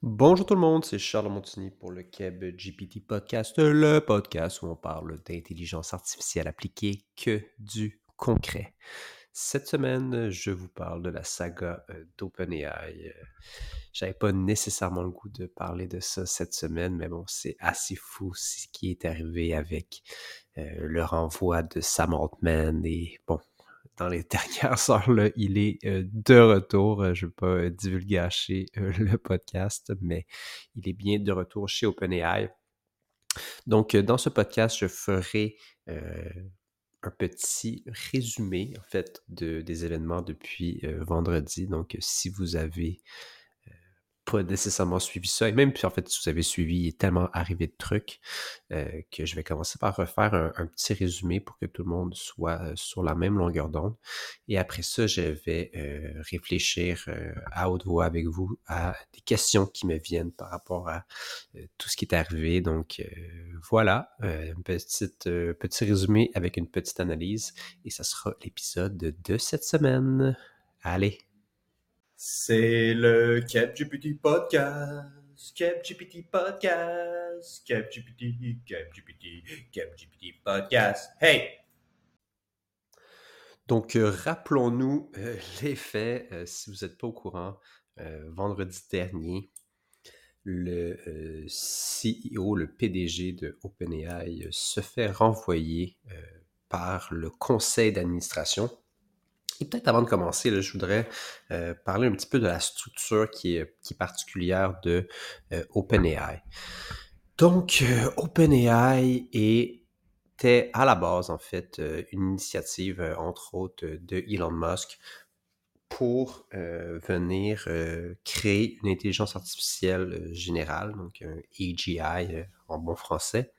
Bonjour tout le monde, c'est Charles Montigny pour le Keb GPT Podcast, le podcast où on parle d'intelligence artificielle appliquée que du concret. Cette semaine, je vous parle de la saga euh, d'OpenAI. Euh, j'avais pas nécessairement le goût de parler de ça cette semaine, mais bon, c'est assez fou ce qui est arrivé avec euh, le renvoi de Sam Altman et bon, dans les dernières heures, il est euh, de retour. Euh, je ne vais pas euh, divulgacher le podcast, mais il est bien de retour chez OpenAI. Donc, dans ce podcast, je ferai un petit résumé, en fait, de, des événements depuis vendredi. Donc, si vous avez pas nécessairement suivi ça. Et même, puis en fait, si vous avez suivi, il est tellement arrivé de trucs euh, que je vais commencer par refaire un, petit résumé pour que tout le monde soit euh, sur la même longueur d'onde. Et après ça, je vais euh, réfléchir à haute voix avec vous à des questions qui me viennent par rapport à tout ce qui est arrivé. Donc voilà, un petit, petit résumé avec une petite analyse. Et ça sera l'épisode de cette semaine. Allez, c'est le CapGPT Podcast. CapGPT Podcast. CapGPT, CapGPT, CapGPT Podcast. Hey! Donc, euh, rappelons-nous euh, les faits, euh, si vous n'êtes pas au courant, vendredi dernier, le CEO, le PDG de OpenAI se fait renvoyer par le conseil d'administration et peut-être avant de commencer, je voudrais euh, parler un petit peu de la structure qui est, qui est particulière de euh, OpenAI. Donc, euh, OpenAI était à la base, en fait, une initiative, entre autres, de Elon Musk pour venir créer une intelligence artificielle générale, donc un AGI en bon français,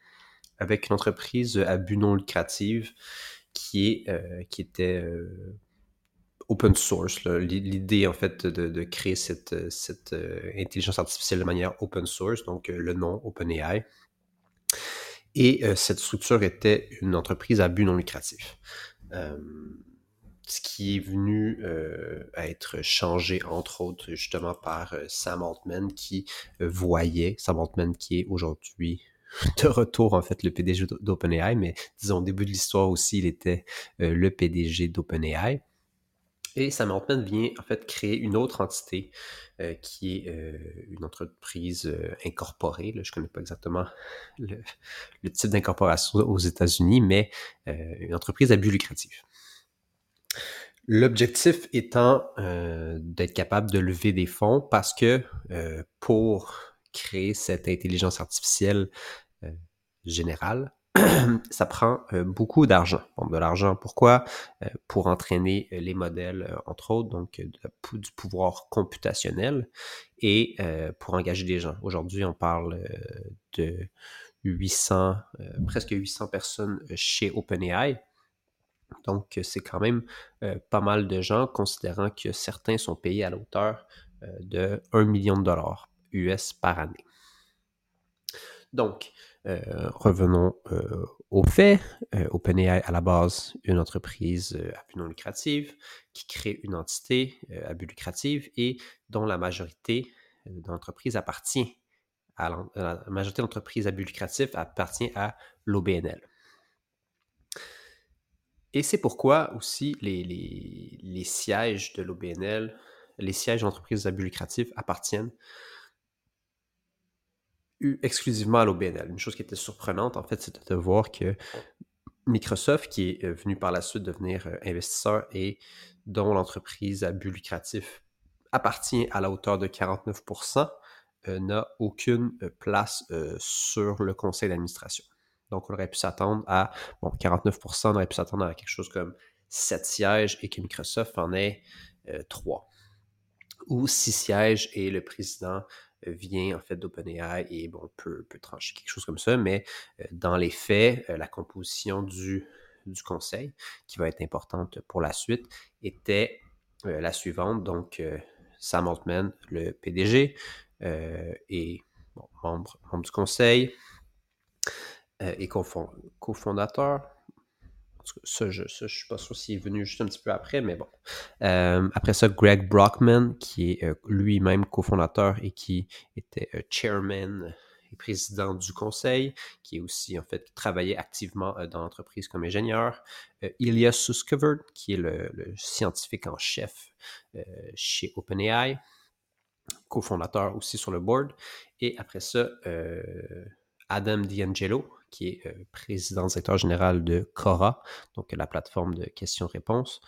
avec une entreprise à but non lucratif qui, est, qui était open source. L'idée, en fait, de, créer cette, euh, intelligence artificielle de manière open source, donc euh, le nom OpenAI. Et euh, cette structure était une entreprise à but non lucratif. ce qui est venu à être changé, entre autres, justement par Sam Altman, qui voyait, Sam Altman qui est aujourd'hui de retour, en fait, le PDG d'OpenAI, mais disons, au début de l'histoire aussi, il était le PDG d'OpenAI. Et Sam Altman vient en fait créer une autre entité euh, qui est euh, une entreprise euh, incorporée. je ne connais pas exactement le, type d'incorporation aux États-Unis, mais une entreprise à but lucratif. L'objectif étant d'être capable de lever des fonds parce que pour créer cette intelligence artificielle générale, ça prend euh, beaucoup d'argent. Bon, de l'argent, pourquoi? Euh, pour entraîner euh, les modèles, entre autres, donc du pouvoir computationnel et pour engager des gens. Aujourd'hui, on parle de 800, presque 800 personnes chez OpenAI. Donc, c'est quand même pas mal de gens, considérant que certains sont payés à l'auteur de 1 million de dollars US par année. Donc, revenons euh, aux faits. Euh, OpenAI, à la base, une entreprise à but non lucratif qui crée une entité à but lucratif et dont la majorité d'entreprises appartient à la, majorité d'entreprises à but lucratif appartient à l'OBNL. Et c'est pourquoi aussi les, les sièges de l'OBNL, les sièges d'entreprises à but lucratif appartiennent exclusivement à l'OBNL. Une chose qui était surprenante, en fait, c'était de voir que Microsoft, qui est euh, venu par la suite devenir euh, investisseur et dont l'entreprise à but lucratif appartient à la hauteur de 49%, euh, n'a aucune place sur le conseil d'administration. Donc, on aurait pu s'attendre à, bon, 49%, on aurait pu s'attendre à quelque chose comme 7 sièges et que Microsoft en ait 3. Ou 6 sièges et le président vient en fait d'OpenAI et bon, peut, peut trancher quelque chose comme ça, mais euh, dans les faits, euh, la composition du, du conseil, qui va être importante pour la suite, était euh, la suivante. Donc, Sam Altman, le PDG, et membre, membre, du conseil et cofondateur. Ça, je ne suis pas sûr s'il est venu juste un petit peu après, mais bon. Euh, après ça, Greg Brockman, qui est lui-même cofondateur et qui était chairman et président du conseil, qui est aussi, en fait, travaillait activement dans l'entreprise comme ingénieur. Ilya Suskivert, qui est le, scientifique en chef chez OpenAI, cofondateur aussi sur le board. Et après ça, Adam D'Angelo, qui est président directeur général de Cora, donc la plateforme de questions-réponses,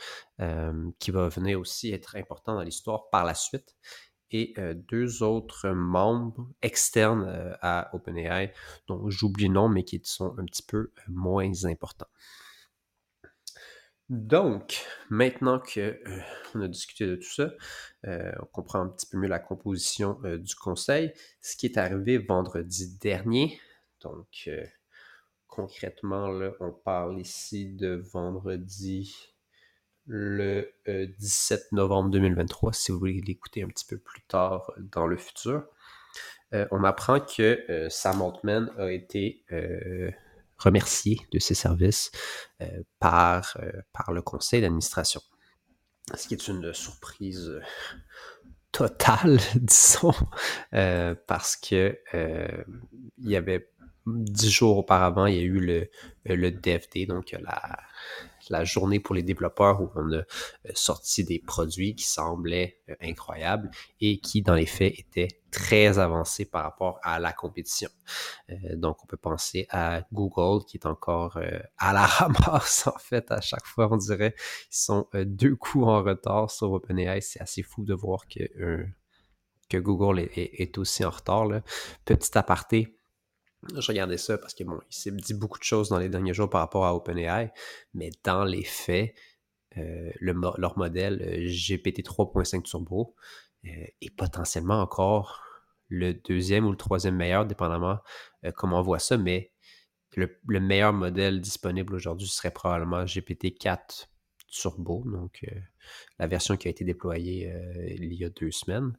qui va venir aussi être important dans l'histoire par la suite. Et deux autres membres externes à OpenAI, dont j'oublie le nom, mais qui sont un petit peu moins importants. Donc, maintenant qu'on a discuté de tout ça, on comprend un petit peu mieux la composition du conseil. Ce qui est arrivé vendredi dernier, donc concrètement, on parle ici de vendredi le 17 euh, novembre 2023, si vous voulez l'écouter un petit peu plus tard dans le futur. Euh, on apprend que euh, Sam Altman a été remercié de ses services par, par le conseil d'administration. Ce qui est une surprise totale, disons, parce que il y avait dix jours auparavant, il y a eu le, le Dev Day, donc la, la journée pour les développeurs où on a euh, sorti des produits qui semblaient euh, incroyables et qui, dans les faits, étaient très avancés par rapport à la compétition. Euh, donc, on peut penser à Google qui est encore à la ramasse, en fait, à chaque fois, on dirait. Ils sont deux coups en retard sur OpenAI. C'est assez fou de voir que, Google est, est, aussi en retard. Là. Petit aparté, je regardais ça parce que bon, il s'est dit beaucoup de choses dans les derniers jours par rapport à OpenAI, mais dans les faits, euh, leur modèle euh, GPT 3.5 Turbo euh, est potentiellement encore le deuxième ou le troisième meilleur, dépendamment comment on voit ça, mais le, meilleur modèle disponible aujourd'hui serait probablement GPT 4 Turbo, donc la version qui a été déployée il y a deux semaines.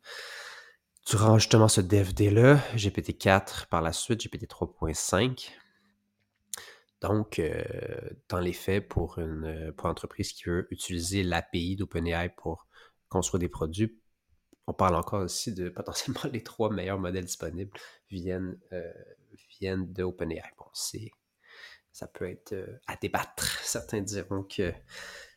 Durant justement ce DFD-là, GPT-4 par la suite, GPT 3.5. Donc, euh, dans les faits, pour une, pour entreprise qui veut utiliser l'API d'OpenAI pour construire des produits, on parle encore aussi de potentiellement les trois meilleurs modèles disponibles viennent, euh, viennent. Bon, c'est, ça peut être euh, à débattre. Certains diront que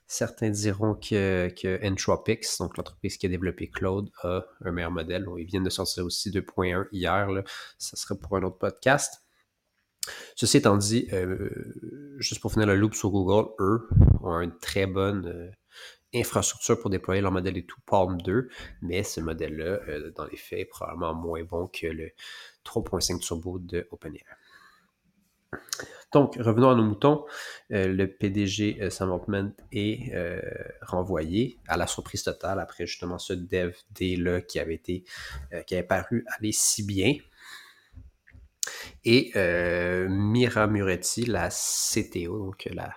Certains diront que, que Entropics, donc l'entreprise qui a développé Claude, a un meilleur modèle. Ils viennent de sortir aussi 2.1 hier. Là. Ça serait pour un autre podcast. Ceci étant dit, euh, juste pour finir le loop sur Google, eux ont une très bonne euh, infrastructure pour déployer leur modèle et tout Palm 2, mais ce modèle-là, euh, dans les faits, est probablement moins bon que le 3.5 Turbo de OpenAI. Donc, revenons à nos moutons. Euh, le PDG euh, Sam est euh, renvoyé à la surprise totale après justement ce dev day-là qui avait été, qui avait paru aller si bien. Et Mira Muretti, la CTO, donc la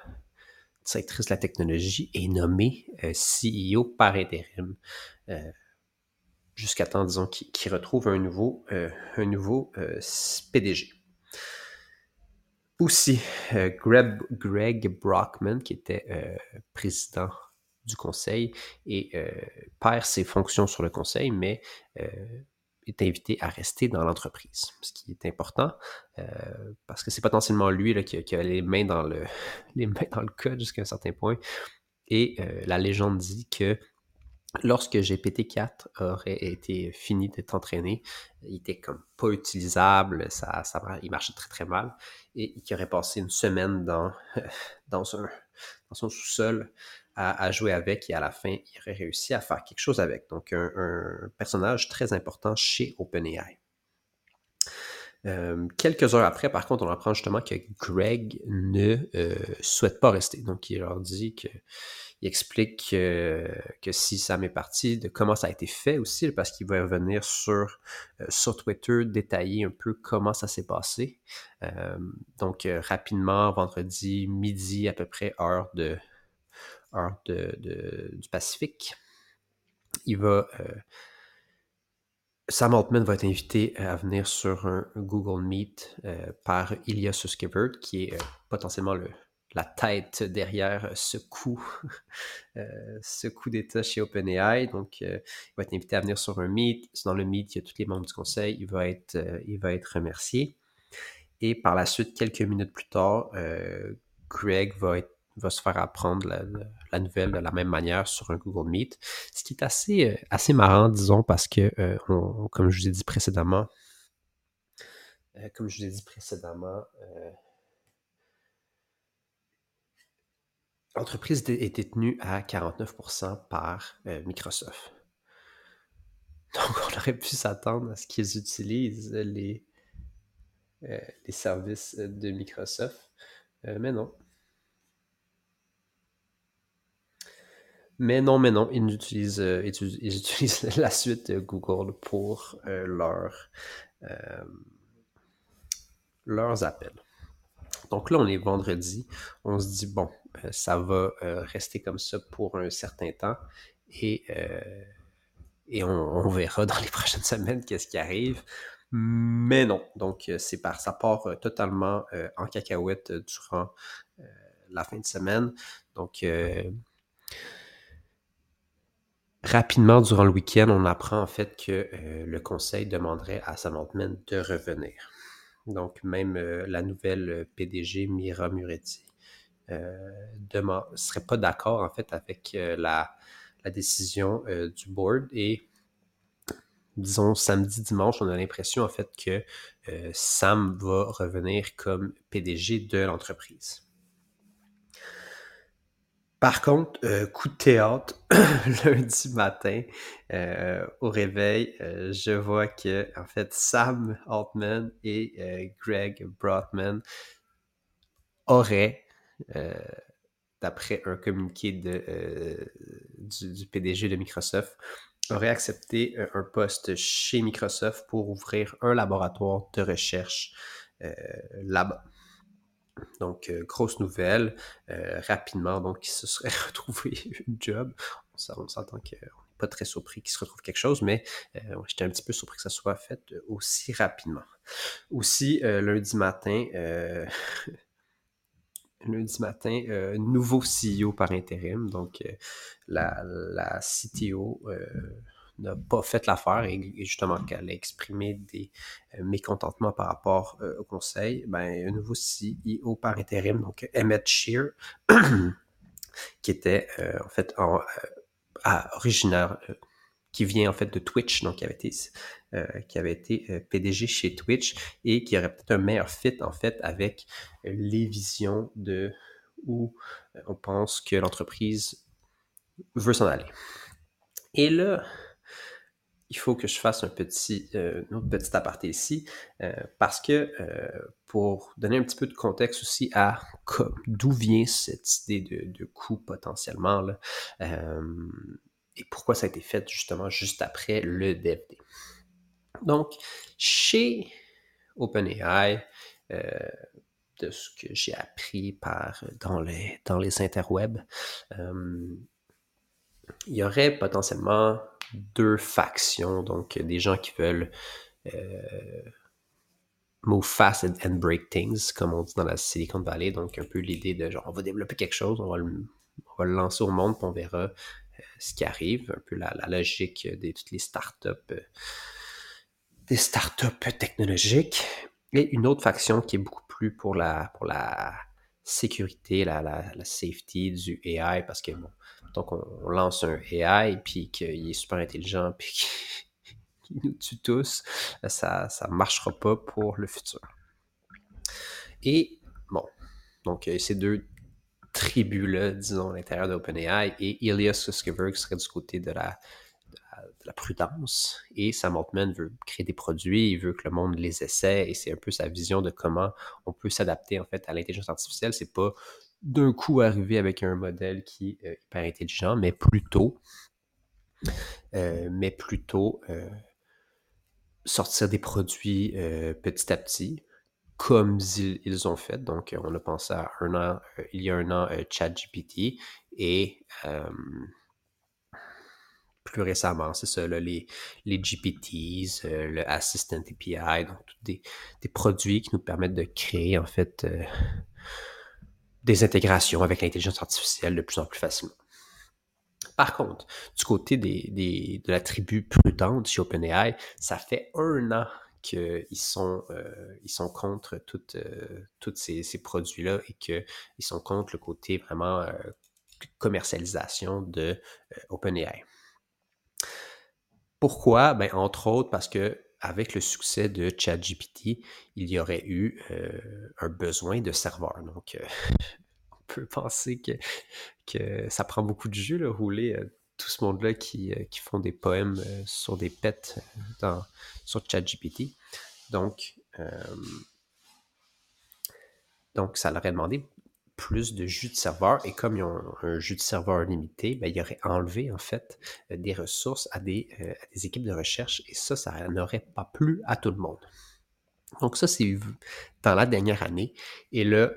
directrice de la technologie, est nommée CEO par intérim. Jusqu'à temps, disons, qu'il retrouve un nouveau PDG. Aussi, euh, Greg, Brockman, qui était euh, président du conseil et euh, perd ses fonctions sur le conseil, mais est invité à rester dans l'entreprise, ce qui est important parce que c'est potentiellement lui là, qui, a, les mains dans le, les mains dans le code jusqu'à un certain point. Et la légende dit que lorsque GPT-4 aurait été fini d'être entraîné, il était comme pas utilisable, ça, il marchait très très mal, et qui aurait passé une semaine dans, dans, son sous-sol à, jouer avec, et à la fin, il aurait réussi à faire quelque chose avec. Donc, un, personnage très important chez OpenAI. Euh, quelques heures après, par contre, on apprend justement que Greg ne euh, souhaite pas rester. Donc, il leur dit que il explique que si ça m'est parti, de comment ça a été fait aussi, parce qu'il va revenir sur, euh, Twitter, détailler un peu comment ça s'est passé. Euh, donc, euh, rapidement, vendredi midi à peu près, heure, de, heure de, du Pacifique, il va... Sam Altman va être invité à venir sur un Google Meet par Ilya Suskivert, qui est potentiellement le, la tête derrière ce coup, ce coup d'État chez OpenAI. Donc, il va être invité à venir sur un meet. Dans le meet, il y a tous les membres du conseil. Il va être, il va être remercié. Et par la suite, quelques minutes plus tard, Greg va, être, va se faire apprendre la, nouvelle de la même manière sur un Google Meet. Ce qui est assez, assez marrant, disons, parce que, comme je vous ai dit précédemment, comme je vous ai dit précédemment, l'entreprise est détenue à 49% par euh, Microsoft. Donc, on aurait pu s'attendre à ce qu'ils utilisent les, euh, services de Microsoft, euh, mais non. Mais non, mais non, ils utilisent, la suite Google pour leur, leurs appels. Donc là, on est vendredi. On se dit, bon, euh, ça va euh, rester comme ça pour un certain temps et, euh, on, verra dans les prochaines semaines qu'est-ce qui arrive. Mais non, donc c'est par ça part totalement en cacahuète durant la fin de semaine. Donc rapidement durant le week-end, on apprend en fait que le conseil demanderait à Samantha de revenir. Donc même la nouvelle PDG Mira Muretti ne serait pas d'accord en fait avec euh, la, décision euh, du board et disons samedi, dimanche, on a l'impression en fait que euh, Sam va revenir comme PDG de l'entreprise. Par contre, coup de théâtre, lundi matin, au réveil, je vois que en fait Sam Altman et Greg Brotman auraient euh, d'après un communiqué de, euh, du, PDG de Microsoft, aurait accepté euh, un poste chez Microsoft pour ouvrir un laboratoire de recherche là-bas. Donc, grosse nouvelle, rapidement, donc il se serait retrouvé une job. On s'entend qu'on n'est pas très surpris qu'il se retrouve quelque chose, mais j'étais un petit peu surpris que ça soit fait aussi rapidement. Aussi, lundi matin, lundi matin, euh, nouveau CEO par intérim. Donc, euh, la, la, CTO euh, n'a pas fait l'affaire et, justement qu'elle a exprimé des mécontentements par rapport au conseil. Ben, un nouveau CEO par intérim, donc Emmett Shear, qui était en fait en, originaire qui vient en fait de Twitch, donc qui avait été, euh, qui avait été euh, PDG chez Twitch et qui aurait peut-être un meilleur fit en fait avec les visions de où euh, on pense que l'entreprise veut s'en aller. Et là, il faut que je fasse un petit, autre petit aparté ici, parce que pour donner un petit peu de contexte aussi à d'où vient cette idée de, de coût potentiellement, là, et pourquoi ça a été fait justement juste après le DVD. Donc, chez OpenAI, euh, de ce que j'ai appris par, dans, les, dans les interwebs, euh, il y aurait potentiellement deux factions, donc des gens qui veulent euh, move fast and, break things, comme on dit dans la Silicon Valley, donc un peu l'idée de genre on va développer quelque chose, on va le, lancer au monde, puis on verra ce qui arrive, un peu la, logique de toutes les startups, euh, des startups technologiques. Et une autre faction qui est beaucoup plus pour la, pour la sécurité, la, la, safety du AI, parce que bon, donc on, lance un AI, puis qu'il est super intelligent, puis qu'il nous tue tous, ça ne marchera pas pour le futur. Et bon, donc euh, ces deux tribu-là, disons, à l'intérieur d'OpenAI, et Ilias Suskever qui serait du côté de la, la, prudence, et Sam Altman veut créer des produits, il veut que le monde les essaie, et c'est un peu sa vision de comment on peut s'adapter en fait à l'intelligence artificielle. C'est pas d'un coup arriver avec un modèle qui est euh, hyper intelligent, mais plutôt, euh, mais plutôt euh, sortir des produits petit à petit, comme ils, ont fait. Donc, on a pensé à un an, il y a un an, ChatGPT et plus récemment, c'est ça, les, les GPTs, le Assistant API, donc des, des, produits qui nous permettent de créer en fait des intégrations avec l'intelligence artificielle de plus en plus facilement. Par contre, du côté de la tribu prudente chez OpenAI, ça fait un an qu'ils sont, euh, sont contre tous euh, ces, ces produits-là et qu'ils sont contre le côté vraiment euh, commercialisation de OpenAI. Pourquoi? Ben, entre autres parce que avec le succès de ChatGPT, il y aurait eu un besoin de serveurs. Donc, on peut penser que, ça prend beaucoup de jus, là, rouler tout ce monde-là qui, qui, font des poèmes sur des pets sur ChatGPT. Donc, donc, ça leur a demandé plus de jus de serveur et comme ils ont un jus de serveur limité, ben, ils auraient enlevé en fait des ressources à des, à des équipes de recherche et ça, ça n'aurait pas plu à tout le monde. Donc ça, c'est dans la dernière année. Et là,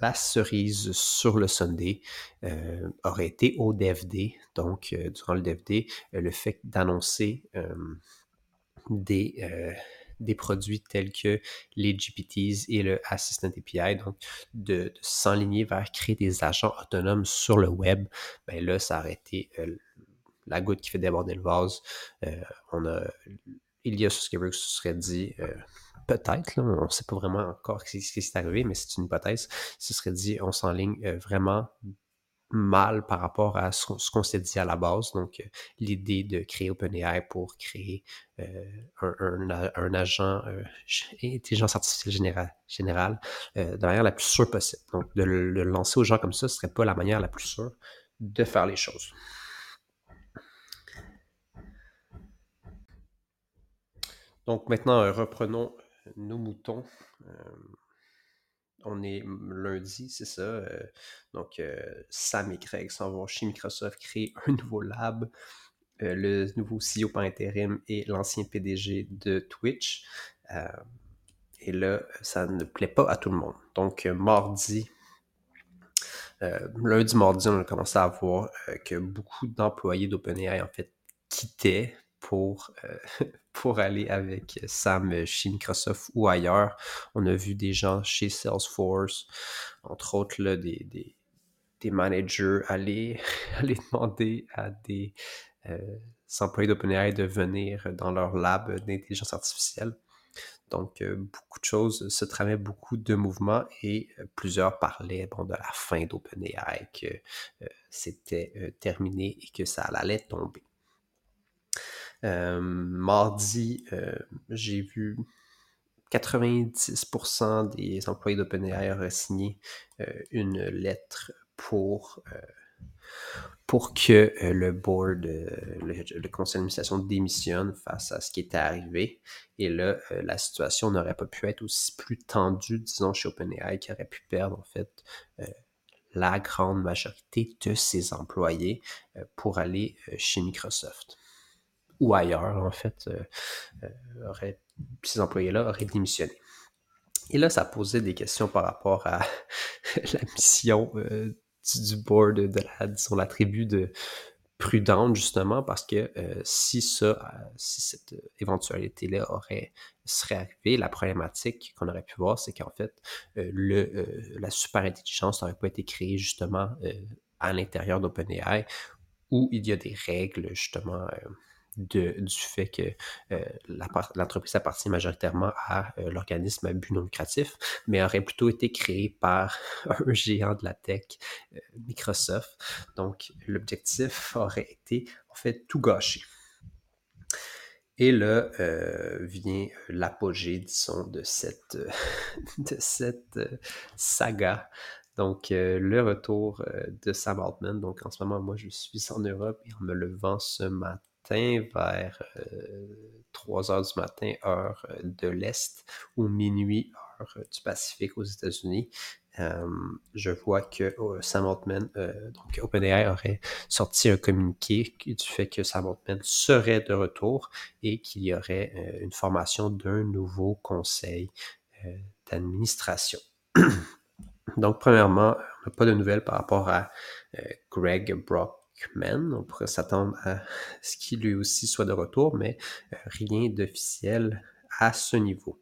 la cerise sur le Sunday euh, aurait été au DFD. Donc, euh, durant le DFD, euh, le fait d'annoncer des, des produits tels que les GPTs et le Assistant API, donc de, s'enligner vers créer des agents autonomes sur le web, ben là, ça aurait été la goutte qui fait déborder le vase. on a, Ilya Suskeberg se serait dit peut-être, on ne sait pas vraiment encore ce qui s'est arrivé, mais c'est une hypothèse, ce serait dit on s'enligne euh, vraiment mal par rapport à ce, qu'on s'est dit à la base. Donc, euh, l'idée de créer OpenAI pour créer euh, un, agent intelligence artificielle générale, générale de manière la plus sûre possible. Donc, de le, lancer aux gens comme ça, ce serait pas la manière la plus sûre de faire les choses. Donc maintenant, reprenons nos moutons. Euh, on est lundi, c'est ça. Euh, donc, euh, Sam et Craig s'en vont chez Microsoft créer un nouveau lab. le nouveau CEO par intérim et l'ancien PDG de Twitch. et là, ça ne plaît pas à tout le monde. Donc, mardi, lundi, mardi, on a commencé à voir que beaucoup d'employés d'OpenAI, en fait, quittaient pour, euh, pour aller avec Sam chez Microsoft ou ailleurs. On a vu des gens chez Salesforce, entre autres là, des, des, des managers aller, aller demander à des euh, employés d'OpenAI de venir dans leur lab d'intelligence artificielle. Donc, euh, beaucoup de choses se tramaient, beaucoup de mouvements et plusieurs parlaient bon, de la fin d'OpenAI, que c'était terminé et que ça allait tomber. Euh, mardi, euh, j'ai vu 90% des employés d'OpenAI auraient signé euh, une lettre pour, pour que le board, le, conseil d'administration démissionne face à ce qui était arrivé. Et là, la situation n'aurait pas pu être aussi plus tendue, disons, chez OpenAI, qui aurait pu perdre, en fait, la grande majorité de ses employés pour aller chez Microsoft ou ailleurs, en fait, euh, euh, ces employés-là auraient démissionné. Et là, ça posait des questions par rapport à la mission euh, du, board de la, disons, la tribu de prudente, justement, parce que si ça, si cette éventualité-là aurait serait arrivée, la problématique qu'on aurait pu voir, c'est qu'en fait, le, la super intelligence n'aurait pas été créée justement à l'intérieur d'OpenAI, où il y a des règles justement du fait que euh, l'entreprise appartient majoritairement à euh, l'organisme à but non lucratif, mais aurait plutôt été créé par un géant de la tech, euh, Microsoft. Donc, l'objectif aurait été, en fait, tout gâcher. Et là vient l'apogée, disons, de cette, de cette saga. Donc, le retour de Sam Altman. Donc, en ce moment, moi, je suis en Europe et en me levant ce matin, vers 3 euh, heures du matin, heure euh, de l'Est, ou minuit, heure euh, du Pacifique aux États-Unis. je vois que Sam Altman, donc OpenAI aurait sorti un communiqué du fait que Sam Altman serait de retour et qu'il y aurait une formation d'un nouveau conseil d'administration. donc, premièrement, on n'a pas de nouvelles par rapport à Greg Brock on pourrait s'attendre à ce qu'il lui aussi soit de retour, mais euh, rien d'officiel à ce niveau.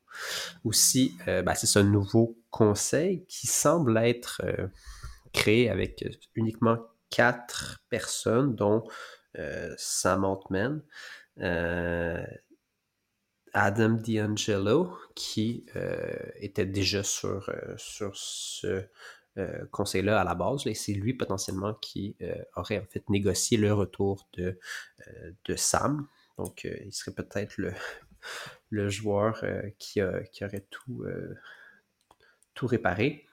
Aussi, euh, ben, c'est ce nouveau conseil qui semble être, euh, créé avec uniquement quatre personnes, dont Sam Altman, Adam D'Angelo, qui était déjà sur, sur ce conseil-là à la base. Et c'est lui potentiellement qui aurait en fait négocié le retour de, de Sam. Donc, il serait peut-être le, le joueur qui, qui, aurait tout, tout réparé.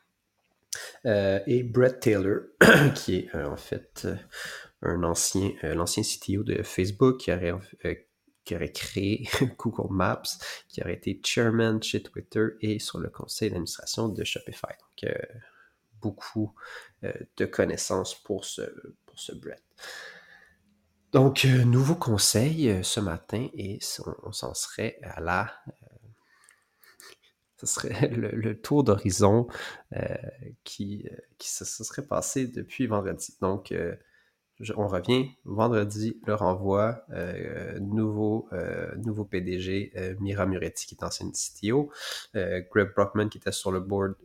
et Brett Taylor, qui est en fait un ancien, l'ancien CTO de Facebook, qui aurait, qui aurait créé Google Maps, qui aurait été chairman chez Twitter et sur le conseil d'administration de Shopify. Donc, beaucoup de connaissances pour ce, pour. Donc, nouveau conseil ce matin et on, s'en serait à la. ce serait le, tour d'horizon qui, qui se, serait passé depuis vendredi. Donc, on revient vendredi, le renvoi, nouveau, nouveau PDG, Mira Muretti qui est ancienne CTO, Greg Brockman qui était sur le board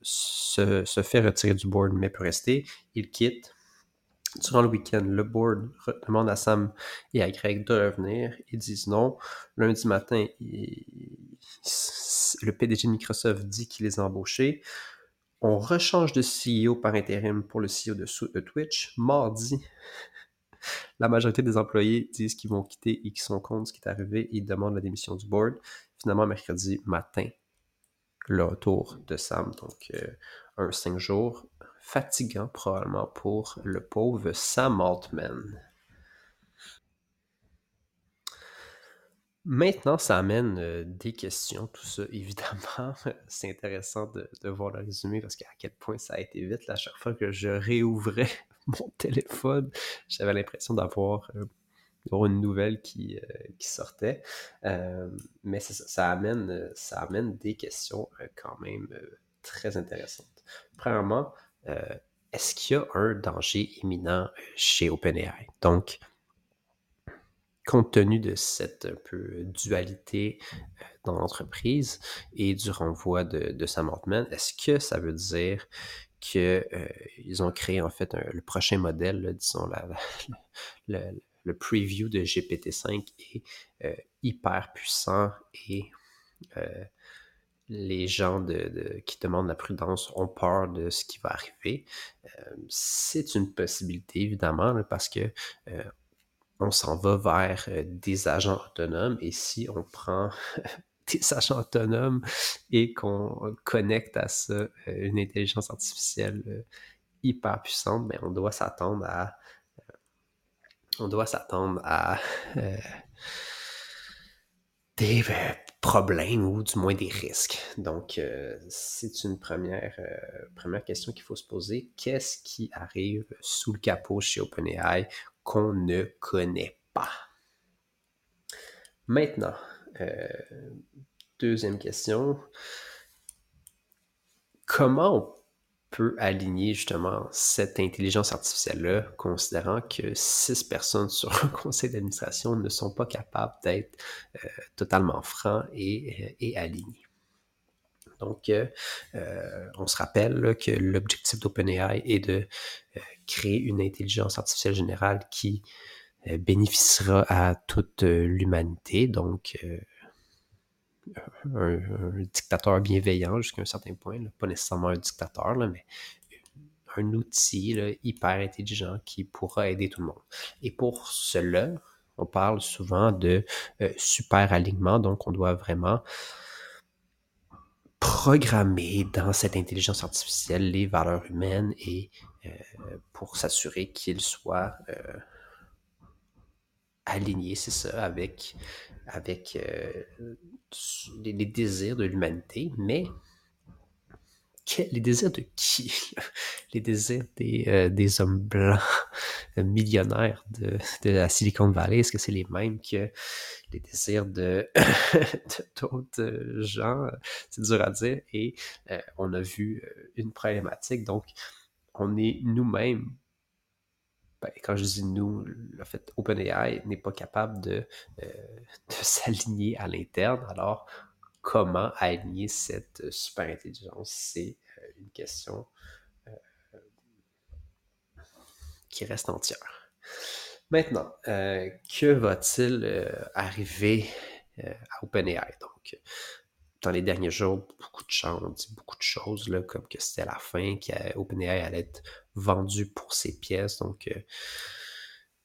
se, se, fait retirer du board mais peut rester, il quitte, Durant le week-end, le board demande à Sam et à Greg de revenir. Ils disent non. Lundi matin, le PDG de Microsoft dit qu'il les a embauchés. On rechange de CEO par intérim pour le CEO de, Twitch. Mardi, la majorité des employés disent qu'ils vont quitter et qu'ils sont contre ce qui est arrivé. Ils demandent la démission du board. Finalement, mercredi matin, le retour de Sam. Donc, euh, un cinq jours fatigant probablement pour le pauvre Sam Altman. Maintenant, ça amène euh, des questions, tout ça, évidemment. C'est intéressant de, voir le résumé parce qu'à quel point ça a été vite. à chaque fois que je réouvrais mon téléphone, j'avais l'impression d'avoir euh, une nouvelle qui, euh, sortait. mais ça, ça, amène, ça amène des questions quand même très intéressantes. Premièrement, est-ce qu'il y a un danger imminent chez OpenAI? Donc, compte tenu de cette un peu dualité euh, dans l'entreprise et du renvoi de, Sam Altman, est-ce que ça veut dire qu'ils ont créé en fait le prochain modèle, disons le preview de GPT-5 est hyper puissant et les gens de, qui demandent la prudence ont peur de ce qui va arriver. Euh, c'est une possibilité, évidemment, parce que euh, on s'en va vers euh, des agents autonomes et si on prend des agents autonomes et qu'on connecte à ça une intelligence artificielle hyper puissante, mais ben, on doit s'attendre à on doit s'attendre à des problèmes ou du moins des risques. Donc, euh, c'est une première, euh, première question qu'il faut se poser. Qu'est-ce qui arrive sous le capot chez OpenAI qu'on ne connaît pas? Maintenant, euh, deuxième question. Comment on peut aligner justement cette intelligence artificielle-là, considérant que six personnes sur un conseil d'administration ne sont pas capables d'être euh, totalement francs et, euh, et alignés. Donc, euh, on se rappelle que l'objectif d'OpenAI est de créer une intelligence artificielle générale qui bénéficiera à toute l'humanité. Donc, un, dictateur bienveillant jusqu'à un certain point, pas nécessairement un dictateur, mais un outil hyper intelligent qui pourra aider tout le monde. Et pour cela, on parle souvent de euh, super alignement, donc on doit vraiment programmer dans cette intelligence artificielle les valeurs humaines et euh, pour s'assurer qu'ils soient euh, aligné, c'est ça, avec, avec euh, les, désirs de l'humanité, mais les désirs de qui? Les désirs des, euh, hommes blancs millionnaires de, la Silicon Valley, est-ce que c'est les mêmes que les désirs de d'autres gens? C'est dur à dire. Et euh, on a vu une problématique. Donc, on est nous-mêmes ben, quand je dis nous, le fait OpenAI n'est pas capable de, euh, de s'aligner à l'interne. Alors, comment aligner cette super intelligence C'est euh, une question euh, qui reste entière. Maintenant, que va-t-il arriver à OpenAI? Donc, dans les derniers jours, beaucoup de gens ont dit beaucoup de choses, comme que c'était la fin, qu'OpenAI allait être vendu pour ses pièces, donc euh,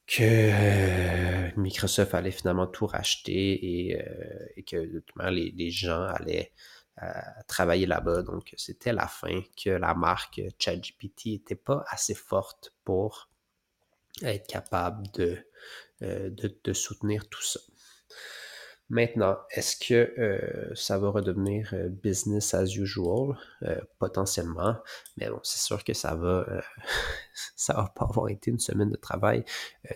que euh, Microsoft allait finalement tout racheter et, euh, que les, gens allaient travailler là-bas. Donc c'était la fin, que la marque ChatGPT n'était pas assez forte pour être capable de, de soutenir tout ça. Maintenant, est-ce que euh, ça va redevenir euh, business as usual? Euh, potentiellement, mais bon, c'est sûr que ça va, ça va pas avoir été une semaine de travail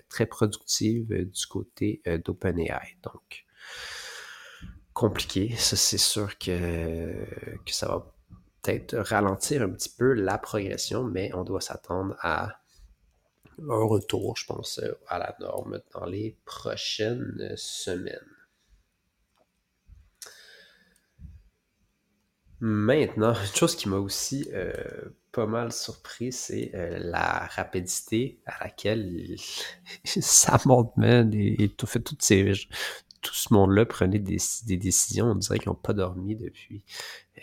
très productive du côté d'OpenAI. Donc, compliqué. Ça, c'est sûr que, que ça va peut-être ralentir un petit peu la progression, mais on doit s'attendre à un retour, je pense, à la norme dans les prochaines semaines. Maintenant, une chose qui m'a aussi euh, pas mal surpris, c'est euh, la rapidité à laquelle Sam Altman et, tout, ce monde-là prenait des, décisions. On dirait qu'ils n'ont pas dormi depuis,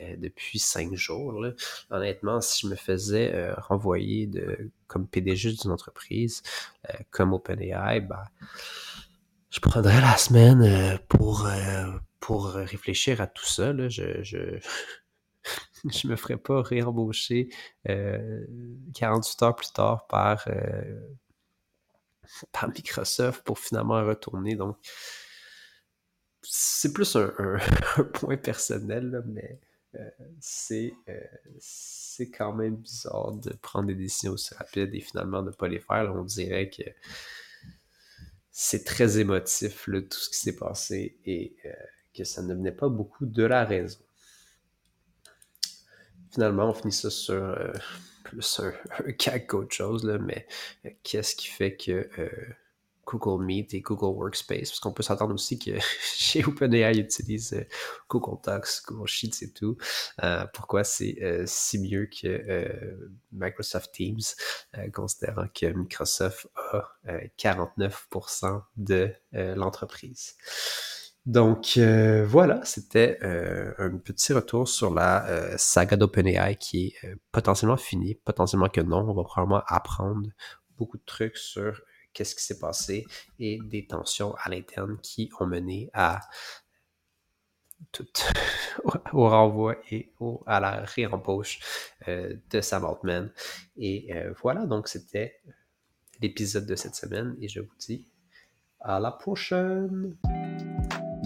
euh, depuis cinq jours. Honnêtement, si je me faisais renvoyer de, comme PDG d'une entreprise, comme OpenAI, ben, je prendrais la semaine pour, pour réfléchir à tout ça. Je, je, je me ferais pas réembaucher 48 euh, heures plus tard par, euh, par Microsoft pour finalement retourner. Donc, c'est plus un, point personnel, mais euh, c'est, c'est quand même bizarre de prendre des décisions aussi rapides et finalement de ne pas les faire. on dirait que c'est très émotif, tout ce qui s'est passé et que ça ne venait pas beaucoup de la raison finalement, on finit ça sur euh, plus un, un qu'autre chose, là, mais euh, qu'est-ce qui fait que euh, Google Meet et Google Workspace, parce qu'on peut s'attendre aussi que chez OpenAI, ils utilisent Google Docs, Google Sheets et tout. pourquoi c'est si mieux que Microsoft Teams, considérant que Microsoft a 49% de l'entreprise? Donc euh, voilà, c'était euh, un petit retour sur la euh, saga d'OpenAI qui est potentiellement finie, potentiellement que non. On va probablement apprendre beaucoup de trucs sur qu'est-ce qui s'est passé et des tensions à l'interne qui ont mené à tout au renvoi et à la réembauche de Sam Altman. Et voilà, donc c'était l'épisode de cette semaine et je vous dis à la prochaine.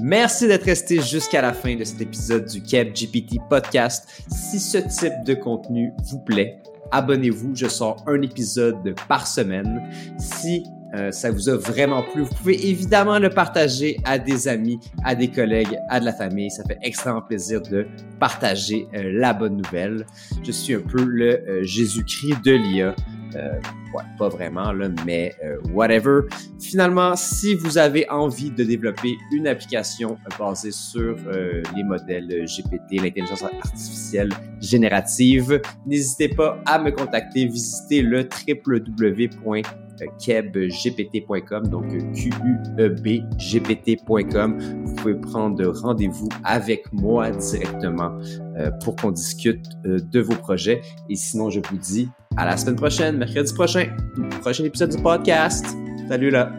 Merci d'être resté jusqu'à la fin de cet épisode du Keb GPT Podcast. Si ce type de contenu vous plaît, abonnez-vous. Je sors un épisode par semaine. Si euh, ça vous a vraiment plu, vous pouvez évidemment le partager à des amis, à des collègues, à de la famille. Ça fait extrêmement plaisir de partager euh, la bonne nouvelle. Je suis un peu le euh, Jésus-Christ de l'IA. Euh, ouais, pas vraiment, là, mais euh, whatever. Finalement, si vous avez envie de développer une application basée sur euh, les modèles GPT, l'intelligence artificielle générative, n'hésitez pas à me contacter. Visitez le www.kebgpt.com, donc Q-U-E-B-G-P-T.com. Vous pouvez prendre rendez-vous avec moi directement pour qu'on discute de vos projets. Et sinon, je vous dis à la semaine prochaine, mercredi prochain, prochain épisode du podcast. Salut là!